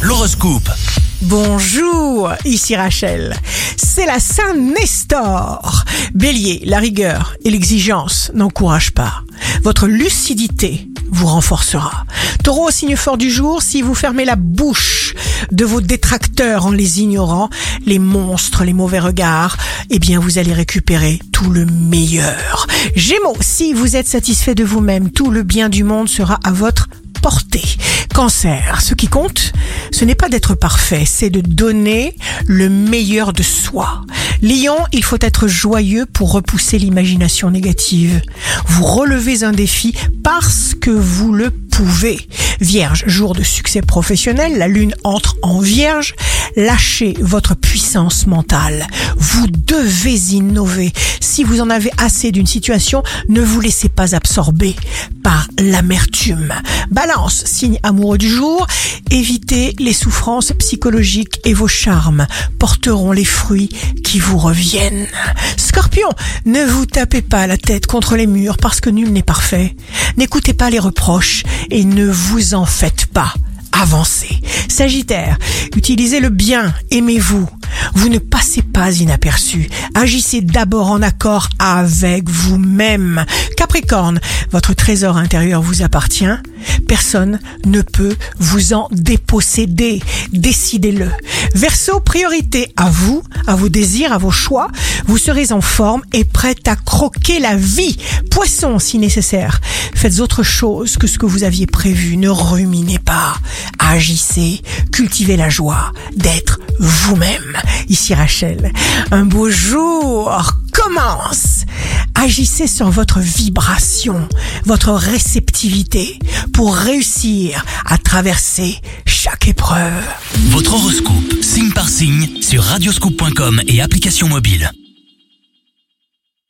L'horoscope. Bonjour, ici Rachel. C'est la Saint Nestor. Bélier, la rigueur et l'exigence n'encouragent pas. Votre lucidité vous renforcera. Taureau, signe fort du jour, si vous fermez la bouche de vos détracteurs en les ignorant, les monstres, les mauvais regards, eh bien vous allez récupérer tout le meilleur. Gémeaux, si vous êtes satisfait de vous-même, tout le bien du monde sera à votre portée. Ce qui compte, ce n'est pas d'être parfait, c'est de donner le meilleur de soi. Lion, il faut être joyeux pour repousser l'imagination négative. Vous relevez un défi parce que vous le pouvez. Vierge, jour de succès professionnel, la lune entre en vierge. Lâchez votre puissance mentale. Vous devez innover. Si vous en avez assez d'une situation, ne vous laissez pas absorber par l'amertume. Balance, signe amoureux du jour, évitez les souffrances psychologiques et vos charmes porteront les fruits qui vous reviennent. Scorpion, ne vous tapez pas la tête contre les murs parce que nul n'est parfait. N'écoutez pas les reproches et ne vous en faites pas. Avancez. Sagittaire, utilisez le bien, aimez-vous. Vous ne passez pas inaperçu. Agissez d'abord en accord avec vous-même. Capricorne, votre trésor intérieur vous appartient. Personne ne peut vous en déposséder. Décidez-le. Verseau, priorité à vous, à vos désirs, à vos choix. Vous serez en forme et prête à croquer la vie. Poisson, si nécessaire. Faites autre chose que ce que vous aviez prévu. Ne ruminez pas. Agissez. Cultivez la joie d'être vous-même. Ici Rachel. Un beau jour commence. Agissez sur votre vibration, votre réceptivité pour réussir à traverser chaque épreuve. Votre horoscope, signe par signe, sur radioscoop.com et application mobile.